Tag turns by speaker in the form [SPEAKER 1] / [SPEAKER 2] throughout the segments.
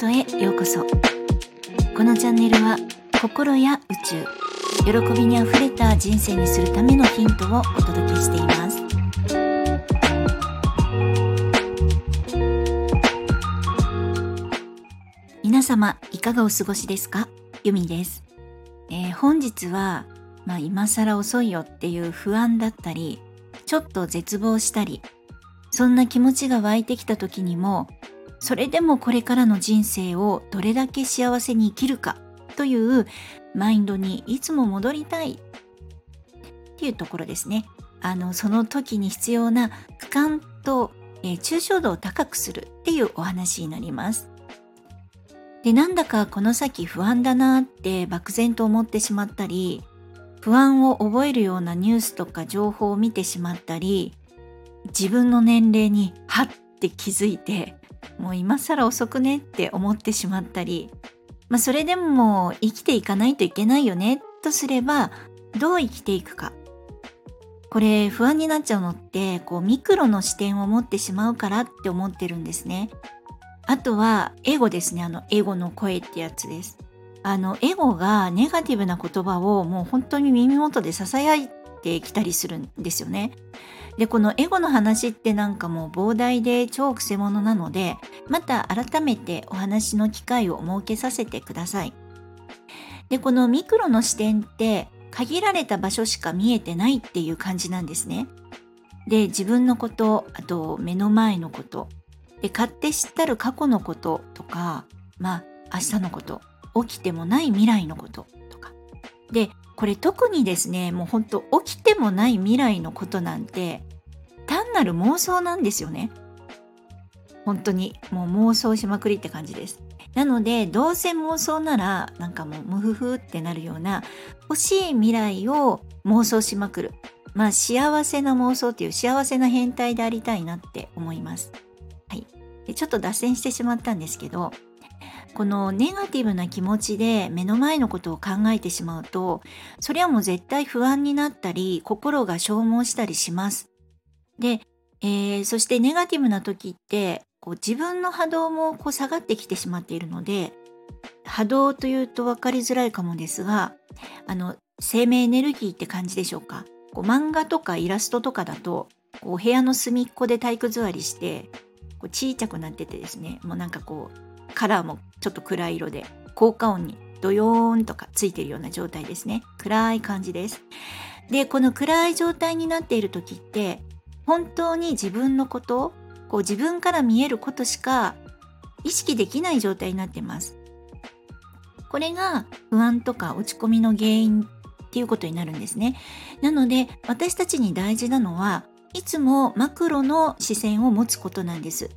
[SPEAKER 1] トへようこそ。このチャンネルは心や宇宙喜びにあふれた人生にするためのヒントをお届けしています。皆様いかがお過ごしですか？ゆみです、えー、本日はまあ、今更遅いよっていう不安だったりちょっと絶望したりそんな気持ちが湧いてきた時にもそれでもこれからの人生をどれだけ幸せに生きるかというマインドにいつも戻りたいっていうところですね。あのその時に必要な俯瞰と、えー、抽象度を高くするっていうお話になります。でなんだかこの先不安だなって漠然と思ってしまったり不安を覚えるようなニュースとか情報を見てしまったり自分の年齢にはって気づいてもう今更遅くねって思ってしまったり、まあ、それでも生きていかないといけないよねとすればどう生きていくか。これ不安になっちゃうのってこうミクロの視点を持ってしまうからって思ってるんですね。あとはエゴですね。あのエゴの声ってやつです。あのエゴがネガティブな言葉をもう本当に耳元で囁いてきたりするんですよね。でこのエゴの話ってなんかもう膨大で超くせ者なのでまた改めてお話の機会を設けさせてください。でこのミクロの視点って限られた場所しか見えてないっていう感じなんですね。で自分のことあと目の前のこと。で勝手知ったる過去のこととかまあ明日のこと。起きてもない未来のこととか。でこれ特にですねもうほんと起きてもない未来のことなんて単なる妄想なんですよね。本当にもう妄想しまくりって感じです。なのでどうせ妄想ならなんかもうムフフってなるような欲しい未来を妄想しまくる。まあ幸せな妄想っていう幸せな変態でありたいなって思います。はい。でちょっと脱線してしまったんですけどこのネガティブな気持ちで目の前のことを考えてしまうとそれはもう絶対不安になったり心が消耗したりします。で、えー、そしてネガティブな時ってこう自分の波動もこう下がってきてしまっているので波動というと分かりづらいかもですがあの生命エネルギーって感じでしょうか？こう漫画とかイラストとかだとこう部屋の隅っこで体育座りしてこう小さくなっててですねもうなんかこうカラーもちょっと暗い色で効果音にドヨーンとかついてるような状態ですね。暗い感じです。でこの暗い状態になっている時って本当に自分のことこう自分から見えることしか意識できない状態になってます。これが不安とか落ち込みの原因っていうことになるんですね。なので私たちに大事なのはいつもマクロの視線を持つことなんです。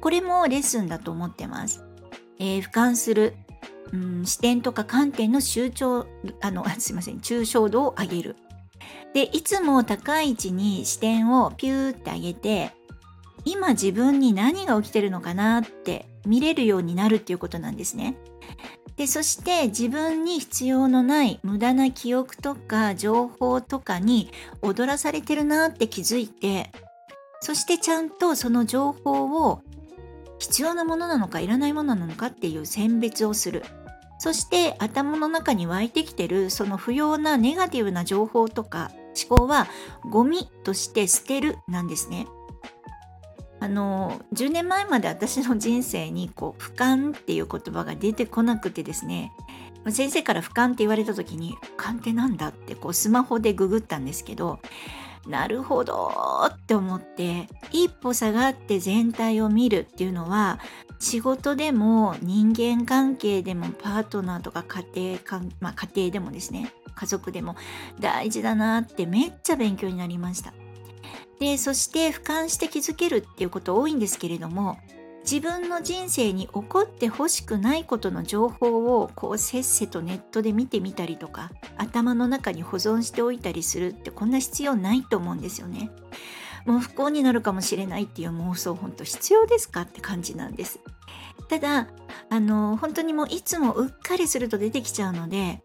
[SPEAKER 1] これもレッスンだと思ってます。えー、俯瞰する、うん、視点とか観点の集中あの すいません抽象度を上げるでいつも高い位置に視点をピューって上げて今自分に何が起きてるのかなって見れるようになるっていうことなんですね。でそして自分に必要のない無駄な記憶とか情報とかに踊らされてるなって気づいてそしてちゃんとその情報を必要なものなのかいらないものなのかっていう選別をするそして頭の中に湧いてきてるその不要なネガティブな情報とか思考はゴミとして捨てるなんですね。あの10年前まで私の人生にこう俯瞰っていう言葉が出てこなくてですね先生から俯瞰って言われた時に俯瞰ってなんだってこうスマホでググったんですけどなるほどって思って一歩下がって全体を見るっていうのは仕事でも人間関係でもパートナーとか家庭かまあ、家庭でもですね家族でも大事だなってめっちゃ勉強になりました。でそして俯瞰して気づけるっていうこと多いんですけれども自分の人生に起こってほしくないことの情報をこうせっせとネットで見てみたりとか頭の中に保存しておいたりするってこんな必要ないと思うんですよね。もう不幸になるかもしれないっていう妄想本当必要ですかって感じなんです。ただあの本当にもういつもうっかりすると出てきちゃうので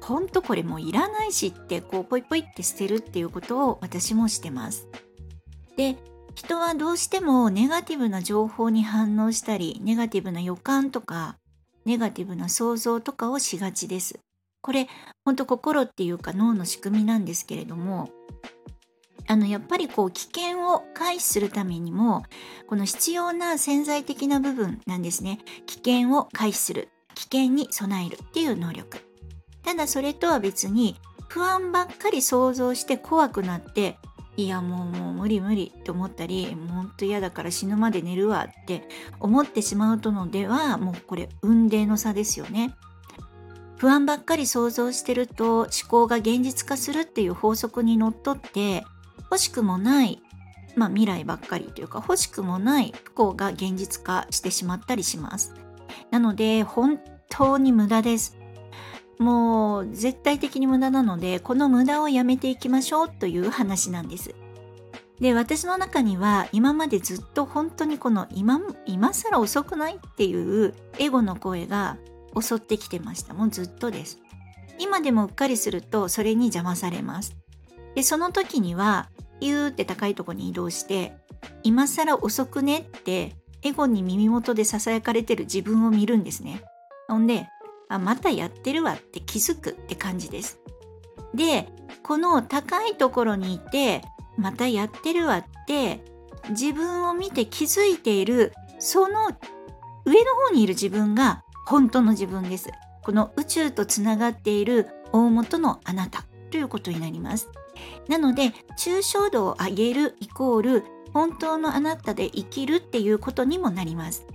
[SPEAKER 1] 本当これもういらないしってこうポイポイって捨てるっていうことを私もしてます。で人はどうしてもネガティブな情報に反応したり、ネガティブな予感とか、ネガティブな想像とかをしがちです。これ、ほんと心っていうか脳の仕組みなんですけれども、あのやっぱりこう危険を回避するためにもこの必要な潜在的な部分なんですね。危険を回避する。危険に備えるっていう能力。ただそれとは別に不安ばっかり想像して怖くなっていやもうもう無理無理って思ったりもうほんと嫌だから死ぬまで寝るわって思ってしまうとのではもうこれ運命の差ですよね。不安ばっかり想像してると思考が現実化するっていう法則にのっとって欲しくもないまあ未来ばっかりというか欲しくもない不幸が現実化してしまったりします。なので本当に無駄です。もう絶対的に無駄なのでこの無駄をやめていきましょうという話なんです。で私の中には今までずっと本当にこの今今更遅くないっていうエゴの声が襲ってきてましたもうずっとです。今でもうっかりするとそれに邪魔されます。でその時にはユーって高いとこに移動して今更遅くねってエゴに耳元で囁かれてる自分を見るんですね。ほんであまたやってるわって気づくって感じです。でこの高いところにいてまたやってるわって自分を見て気づいているその上の方にいる自分が本当の自分です。この宇宙とつながっている大元のあなたということになります。なので抽象度を上げるイコール本当のあなたで生きるっていうことにもなります。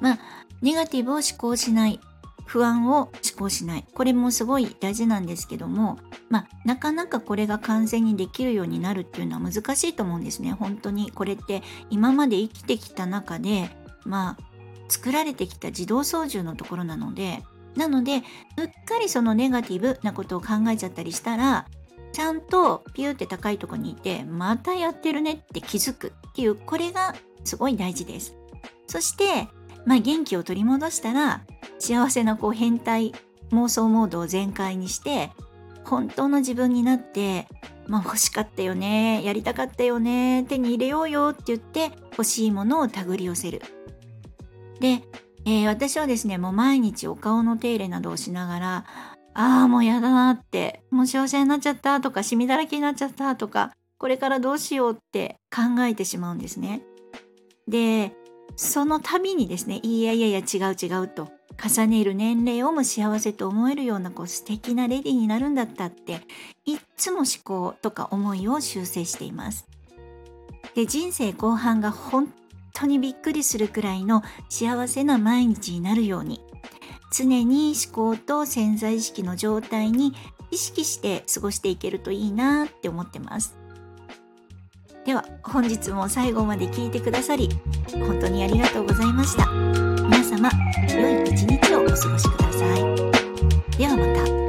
[SPEAKER 1] まあネガティブを思考しない。不安を思考しない。これもすごい大事なんですけどもまあなかなかこれが完全にできるようになるっていうのは難しいと思うんですね。本当に。これって今まで生きてきた中でまあ作られてきた自動操縦のところなので。なのでうっかりそのネガティブなことを考えちゃったりしたらちゃんとピューって高いとこにいてまたやってるねって気づくっていうこれがすごい大事です。そしてまあ、元気を取り戻したら幸せなこう変態妄想モードを全開にして本当の自分になってまあ欲しかったよねやりたかったよね手に入れようよって言って欲しいものを手繰り寄せる。で、えー、私はですねもう毎日お顔の手入れなどをしながらああもうやだなってもう幸せになっちゃったとかシミだらけになっちゃったとかこれからどうしようって考えてしまうんですね。でその度にですねいやいやいや違う違うと重ねる年齢をも幸せと思えるようなこう素敵なレディーになるんだったっていっつも思考とか思いを修正しています。で人生後半が本当にびっくりするくらいの幸せな毎日になるように常に思考と潜在意識の状態に意識して過ごしていけるといいなって思ってます。では本日も最後まで聞いてくださり本当にありがとうございました。皆様良い一日をお過ごしください。ではまた。